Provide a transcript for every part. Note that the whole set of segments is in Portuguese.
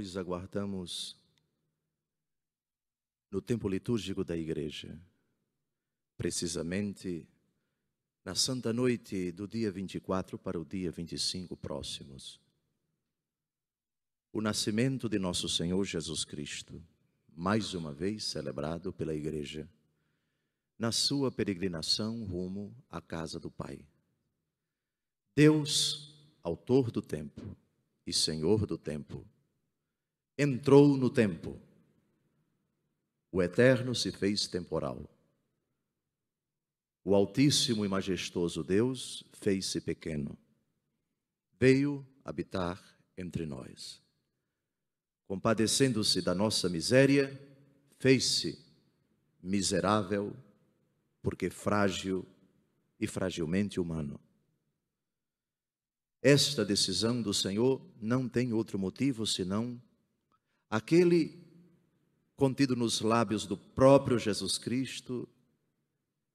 nós aguardamos no tempo litúrgico da igreja, precisamente na Santa Noite do dia 24 para o dia 25 próximos. O nascimento de nosso Senhor Jesus Cristo, mais uma vez celebrado pela igreja, na sua peregrinação rumo à casa do Pai. Deus, autor do tempo e Senhor do tempo, entrou no tempo. O eterno se fez temporal. O Altíssimo e Majestoso Deus fez-se pequeno. Veio habitar entre nós. Compadecendo-se da nossa miséria, fez-se miserável, porque frágil e fragilmente humano. Esta decisão do Senhor não tem outro motivo senão aquele contido nos lábios do próprio Jesus Cristo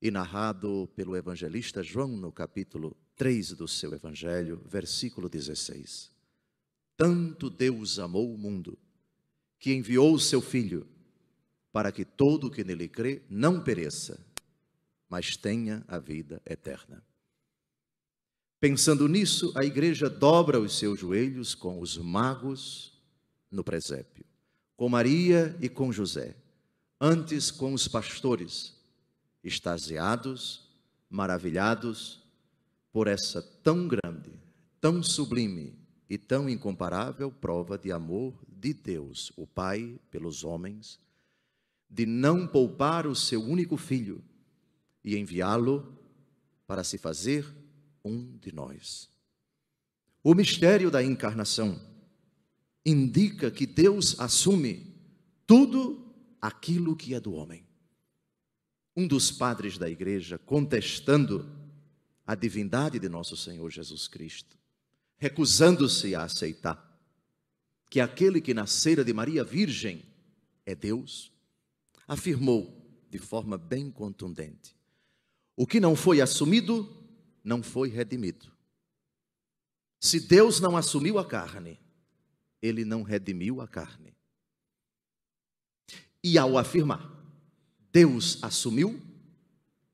e narrado pelo evangelista João no capítulo 3 do seu evangelho, versículo 16. Tanto Deus amou o mundo que enviou o seu filho para que todo o que nele crê não pereça, mas tenha a vida eterna. Pensando nisso, a igreja dobra os seus joelhos com os magos no presépio, com Maria e com José, antes com os pastores, extasiados, maravilhados por essa tão grande, tão sublime e tão incomparável prova de amor de Deus, o Pai, pelos homens, de não poupar o seu único filho e enviá-lo para se fazer um de nós. O mistério da encarnação indica que Deus assume tudo aquilo que é do homem. Um dos padres da igreja, contestando a divindade de nosso Senhor Jesus Cristo, recusando-se a aceitar que aquele que nascera de Maria Virgem é Deus, afirmou de forma bem contundente: o que não foi assumido, não foi redimido. Se Deus não assumiu a carne, ele não redimiu a carne. E ao afirmar, Deus assumiu,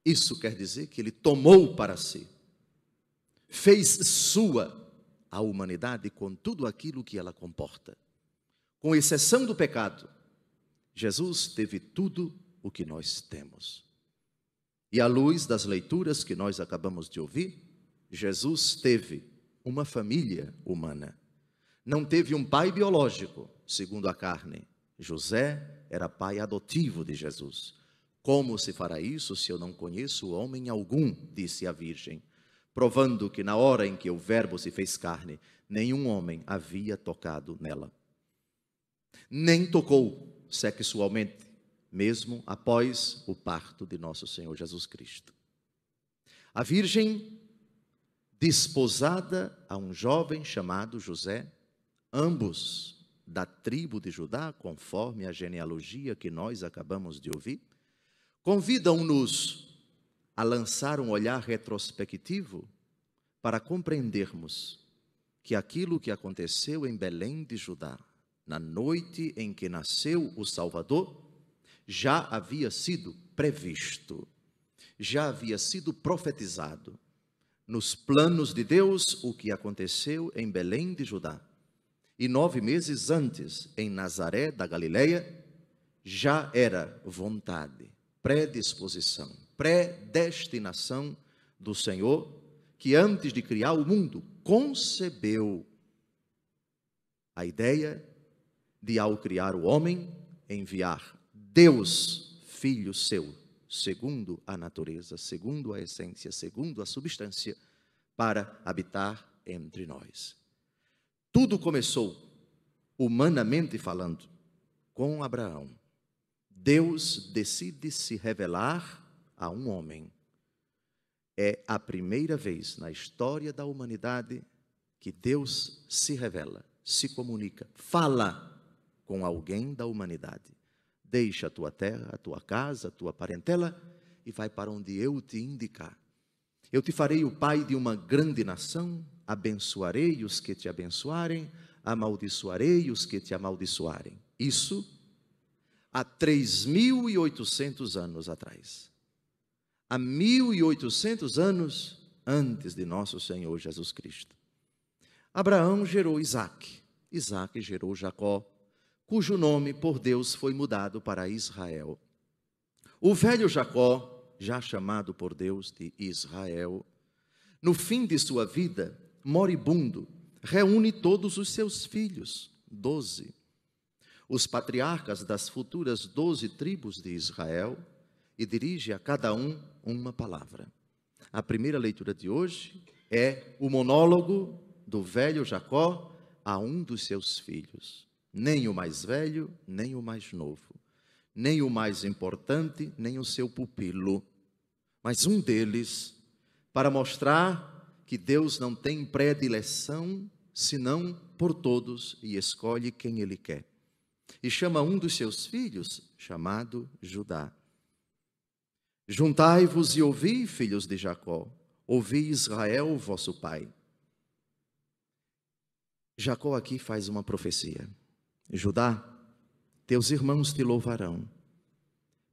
isso quer dizer que ele tomou para si, fez sua a humanidade com tudo aquilo que ela comporta. Com exceção do pecado, Jesus teve tudo o que nós temos. E à luz das leituras que nós acabamos de ouvir, Jesus teve uma família humana. Não teve um pai biológico, segundo a carne. José era pai adotivo de Jesus. Como se fará isso se eu não conheço homem algum? disse a Virgem, provando que na hora em que o Verbo se fez carne, nenhum homem havia tocado nela. Nem tocou sexualmente mesmo após o parto de nosso Senhor Jesus Cristo. A Virgem, desposada a um jovem chamado José, ambos da tribo de Judá, conforme a genealogia que nós acabamos de ouvir, convidam-nos a lançar um olhar retrospectivo para compreendermos que aquilo que aconteceu em Belém de Judá, na noite em que nasceu o Salvador, já havia sido previsto, já havia sido profetizado nos planos de Deus o que aconteceu em Belém de Judá. E nove meses antes, em Nazaré da Galileia, já era vontade, predisposição, predestinação do Senhor, que antes de criar o mundo, concebeu a ideia de, ao criar o homem, enviar Deus, filho seu, segundo a natureza, segundo a essência, segundo a substância, para habitar entre nós. Tudo começou, humanamente falando, com Abraão. Deus decide se revelar a um homem. É a primeira vez na história da humanidade que Deus se revela, se comunica, fala com alguém da humanidade. Deixa a tua terra, a tua casa, a tua parentela e vai para onde eu te indicar. Eu te farei o pai de uma grande nação, abençoarei os que te abençoarem, amaldiçoarei os que te amaldiçoarem. Isso há 3.800 anos atrás. Há 1.800 anos antes de nosso Senhor Jesus Cristo. Abraão gerou Isaac, Isaac gerou Jacó, cujo nome por Deus foi mudado para Israel. O velho Jacó, já chamado por Deus de Israel, no fim de sua vida, moribundo, reúne todos os seus filhos, doze. Os patriarcas das futuras doze tribos de Israel, e dirige a cada um uma palavra. A primeira leitura de hoje é o monólogo do velho Jacó a um dos seus filhos. Nem o mais velho, nem o mais novo, nem o mais importante, nem o seu pupilo, mas um deles, para mostrar que Deus não tem predileção senão por todos e escolhe quem ele quer. E chama um dos seus filhos, chamado Judá. Juntai-vos e ouvi, filhos de Jacó, ouvi Israel, vosso pai. Jacó aqui faz uma profecia. Judá, teus irmãos te louvarão.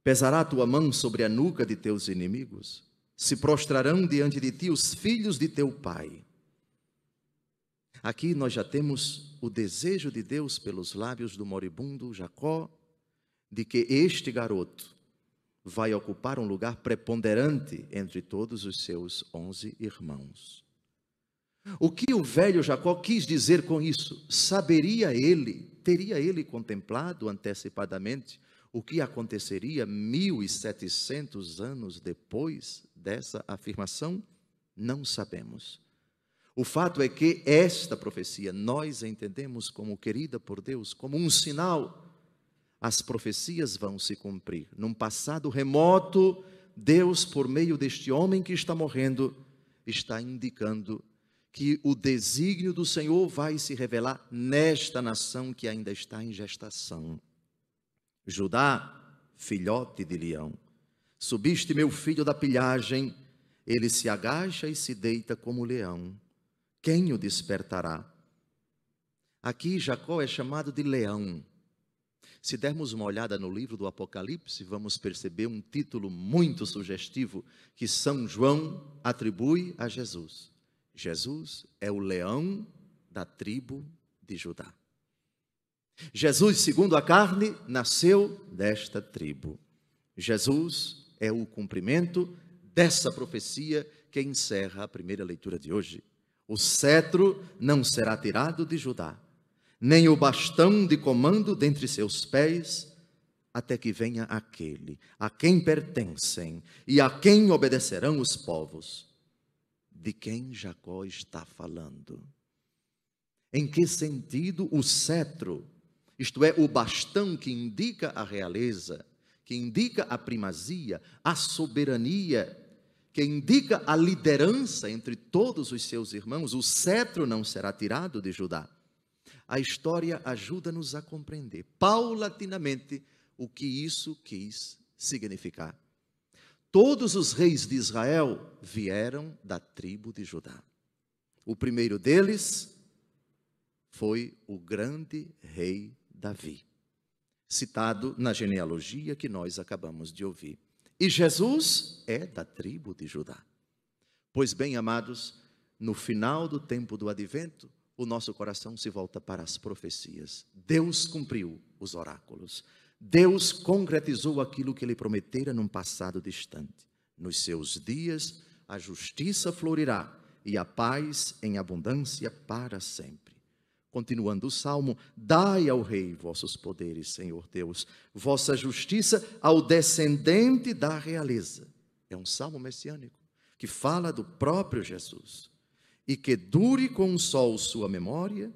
Pesará tua mão sobre a nuca de teus inimigos. Se prostrarão diante de ti os filhos de teu pai. Aqui nós já temos o desejo de Deus pelos lábios do moribundo Jacó de que este garoto vai ocupar um lugar preponderante entre todos os seus onze irmãos. O que o velho Jacó quis dizer com isso? Saberia ele, teria ele contemplado antecipadamente o que aconteceria mil e setecentos anos depois dessa afirmação? Não sabemos. O fato é que esta profecia nós entendemos como querida por Deus, como um sinal. As profecias vão se cumprir. Num passado remoto, Deus, por meio deste homem que está morrendo, está indicando que o desígnio do Senhor vai se revelar nesta nação que ainda está em gestação. Judá, filhote de leão, subiste meu filho da pilhagem, ele se agacha e se deita como leão quem o despertará? Aqui Jacó é chamado de leão. Se dermos uma olhada no livro do Apocalipse, vamos perceber um título muito sugestivo que São João atribui a Jesus. Jesus é o leão da tribo de Judá. Jesus, segundo a carne, nasceu desta tribo. Jesus é o cumprimento dessa profecia que encerra a primeira leitura de hoje. O cetro não será tirado de Judá, nem o bastão de comando dentre seus pés, até que venha aquele a quem pertencem e a quem obedecerão os povos. De quem Jacó está falando? Em que sentido o cetro, isto é, o bastão que indica a realeza, que indica a primazia, a soberania que indica a liderança entre todos os seus irmãos, o cetro não será tirado de Judá. A história ajuda-nos a compreender paulatinamente o que isso quis significar. Todos os reis de Israel vieram da tribo de Judá. O primeiro deles foi o grande rei Davi, citado na genealogia que nós acabamos de ouvir. E Jesus é da tribo de Judá. Pois bem, amados, no final do tempo do advento, o nosso coração se volta para as profecias. Deus cumpriu os oráculos. Deus concretizou aquilo que ele prometera num passado distante. Nos seus dias, a justiça florirá e a paz em abundância para sempre. Continuando o salmo, dai ao rei vossos poderes, Senhor Deus, vossa justiça ao descendente da realeza. É um salmo messiânico que fala do próprio Jesus. E que dure com o sol sua memória,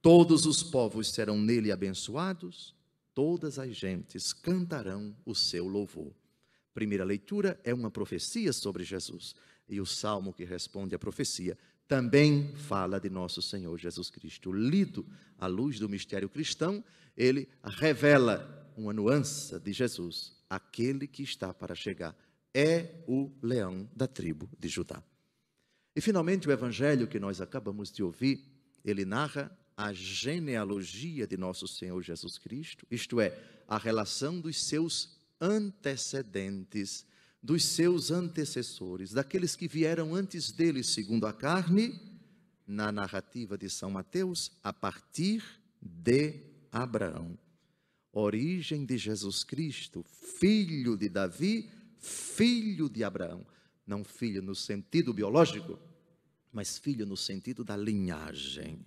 todos os povos serão nele abençoados, todas as gentes cantarão o seu louvor. Primeira leitura é uma profecia sobre Jesus. E o salmo que responde à profecia também fala de nosso Senhor Jesus Cristo. Lido à luz do mistério cristão, ele revela uma nuance de Jesus, aquele que está para chegar. É o leão da tribo de Judá. E finalmente o evangelho que nós acabamos de ouvir, ele narra a genealogia de nosso Senhor Jesus Cristo, isto é, a relação dos seus antecedentes, dos seus antecessores, daqueles que vieram antes dele, segundo a carne, na narrativa de São Mateus, a partir de Abraão. Origem de Jesus Cristo, filho de Davi, filho de Abraão. Não filho no sentido biológico, mas filho no sentido da linhagem.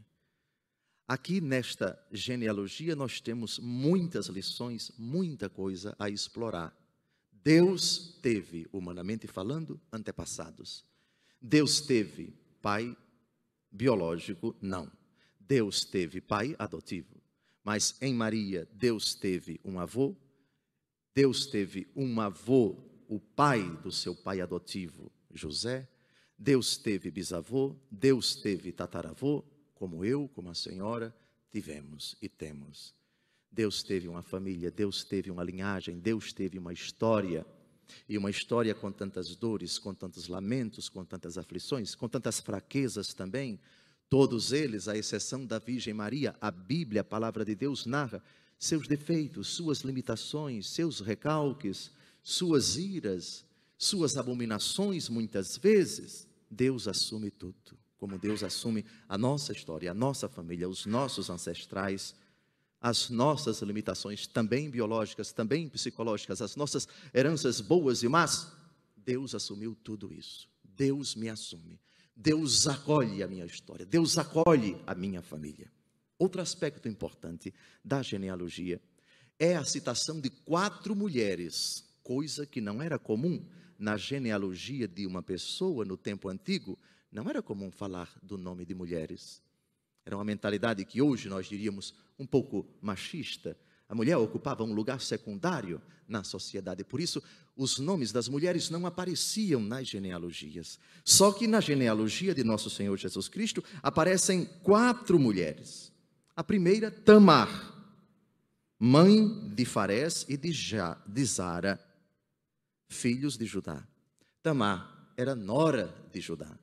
Aqui nesta genealogia nós temos muitas lições, muita coisa a explorar. Deus teve, humanamente falando, antepassados. Deus teve pai biológico? Não. Deus teve pai adotivo. Mas em Maria, Deus teve um avô. Deus teve um avô, o pai do seu pai adotivo, José. Deus teve bisavô. Deus teve tataravô como eu, como a senhora, tivemos e temos. Deus teve uma família, Deus teve uma linhagem, Deus teve uma história. E uma história com tantas dores, com tantos lamentos, com tantas aflições, com tantas fraquezas também. Todos eles, à exceção da Virgem Maria, a Bíblia, a palavra de Deus, narra seus defeitos, suas limitações, seus recalques, suas iras, suas abominações, muitas vezes. Deus assume tudo como Deus assume a nossa história, a nossa família, os nossos ancestrais, as nossas limitações, também biológicas, também psicológicas, as nossas heranças boas e más. Deus assumiu tudo isso. Deus me assume. Deus acolhe a minha história. Deus acolhe a minha família. Outro aspecto importante da genealogia é a citação de quatro mulheres, coisa que não era comum na genealogia de uma pessoa no tempo antigo não era comum falar do nome de mulheres. Era uma mentalidade que hoje nós diríamos um pouco machista. A mulher ocupava um lugar secundário na sociedade. Por isso, os nomes das mulheres não apareciam nas genealogias. Só que na genealogia de nosso Senhor Jesus Cristo aparecem quatro mulheres. A primeira, Tamar, mãe de Farés e de, ja, de Zara, filhos de Judá. Tamar era nora de Judá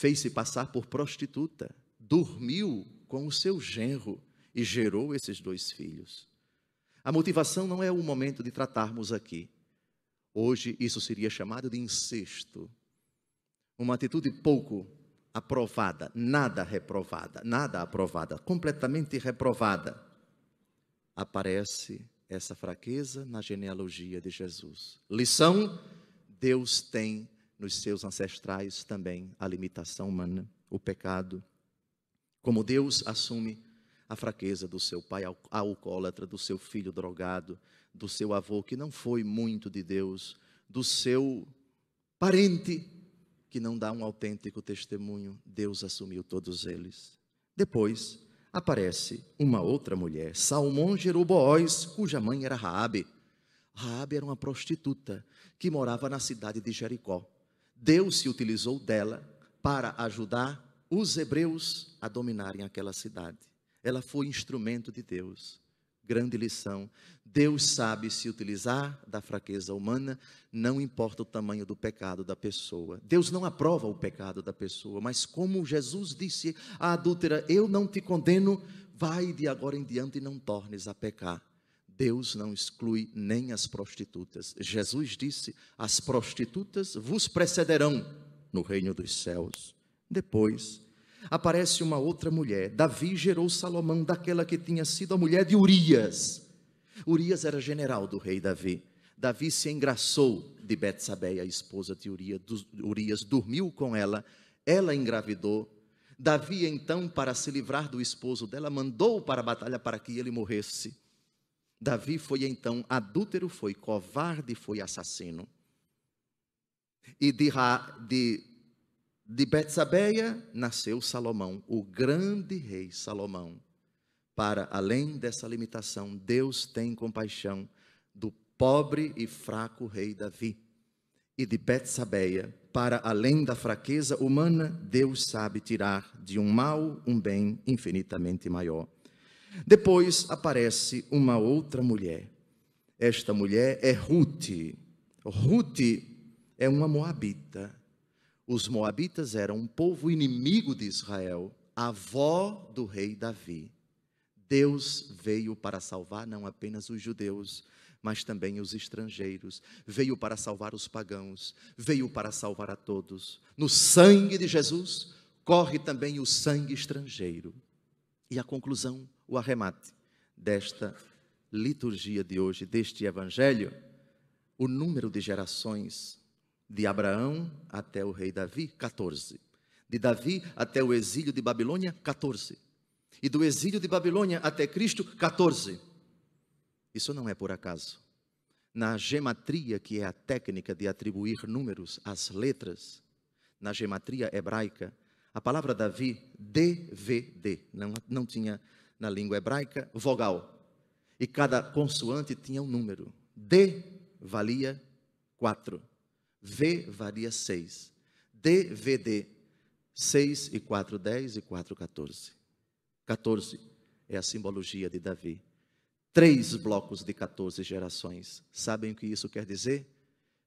fez-se passar por prostituta, dormiu com o seu genro e gerou esses dois filhos. A motivação não é o momento de tratarmos aqui. Hoje isso seria chamado de incesto. Uma atitude pouco aprovada, nada reprovada, nada aprovada, completamente reprovada. Aparece essa fraqueza na genealogia de Jesus. Lição: Deus tem nos seus ancestrais também a limitação humana, o pecado. Como Deus assume a fraqueza do seu pai alcoólatra, do seu filho drogado, do seu avô que não foi muito de Deus, do seu parente que não dá um autêntico testemunho, Deus assumiu todos eles. Depois aparece uma outra mulher, Salmão gerou Boaz, cuja mãe era Raabe. Raabe era uma prostituta que morava na cidade de Jericó. Deus se utilizou dela para ajudar os hebreus a dominarem aquela cidade. Ela foi instrumento de Deus. Grande lição. Deus sabe se utilizar da fraqueza humana, não importa o tamanho do pecado da pessoa. Deus não aprova o pecado da pessoa, mas como Jesus disse à adúltera: Eu não te condeno, vai de agora em diante e não tornes a pecar. Deus não exclui nem as prostitutas. Jesus disse: As prostitutas vos precederão no reino dos céus. Depois, aparece uma outra mulher. Davi gerou Salomão daquela que tinha sido a mulher de Urias. Urias era general do rei Davi. Davi se engraçou de Betsabeia, a esposa de Urias, dormiu com ela, ela engravidou. Davi, então, para se livrar do esposo dela, mandou para a batalha para que ele morresse. Davi foi então adúltero, foi covarde, foi assassino. E de, de, de Betsabeia nasceu Salomão, o grande rei Salomão. Para além dessa limitação, Deus tem compaixão do pobre e fraco rei Davi. E de Betsabeia, para além da fraqueza humana, Deus sabe tirar de um mal um bem infinitamente maior. Depois aparece uma outra mulher. Esta mulher é Ruth. Ruth é uma moabita. Os moabitas eram um povo inimigo de Israel, avó do rei Davi. Deus veio para salvar não apenas os judeus, mas também os estrangeiros. Veio para salvar os pagãos, veio para salvar a todos. No sangue de Jesus corre também o sangue estrangeiro. E a conclusão, o arremate desta liturgia de hoje, deste evangelho, o número de gerações de Abraão até o rei Davi, 14. De Davi até o exílio de Babilônia, 14. E do exílio de Babilônia até Cristo, 14. Isso não é por acaso. Na gematria, que é a técnica de atribuir números às letras, na gematria hebraica, a palavra Davi, DVD, não, não tinha na língua hebraica vogal. E cada consoante tinha um número. D valia 4. V valia 6. DVD, 6 e 4, 10 e 4, 14. 14 é a simbologia de Davi três blocos de 14 gerações. Sabem o que isso quer dizer?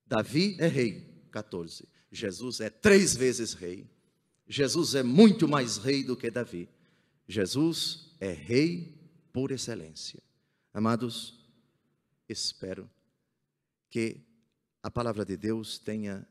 Davi é rei, 14. Jesus é três vezes rei. Jesus é muito mais rei do que Davi. Jesus é rei por excelência. Amados, espero que a palavra de Deus tenha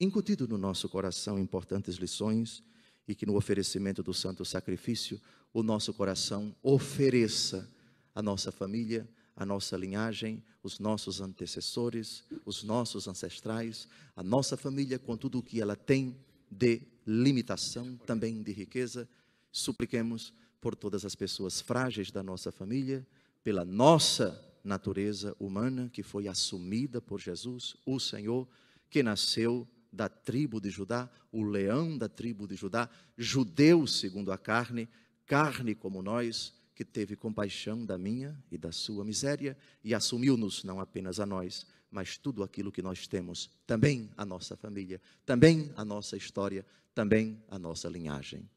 incutido no nosso coração importantes lições e que no oferecimento do santo sacrifício o nosso coração ofereça a nossa família, a nossa linhagem, os nossos antecessores, os nossos ancestrais, a nossa família com tudo o que ela tem de limitação, também de riqueza. Supliquemos por todas as pessoas frágeis da nossa família, pela nossa natureza humana que foi assumida por Jesus, o Senhor, que nasceu da tribo de Judá, o leão da tribo de Judá, judeu segundo a carne, carne como nós, que teve compaixão da minha e da sua miséria e assumiu-nos não apenas a nós, mas tudo aquilo que nós temos, também a nossa família, também a nossa história, também a nossa linhagem.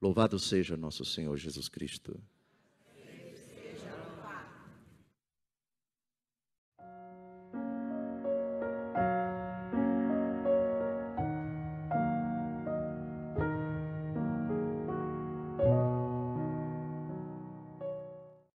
Louvado seja nosso Senhor Jesus Cristo.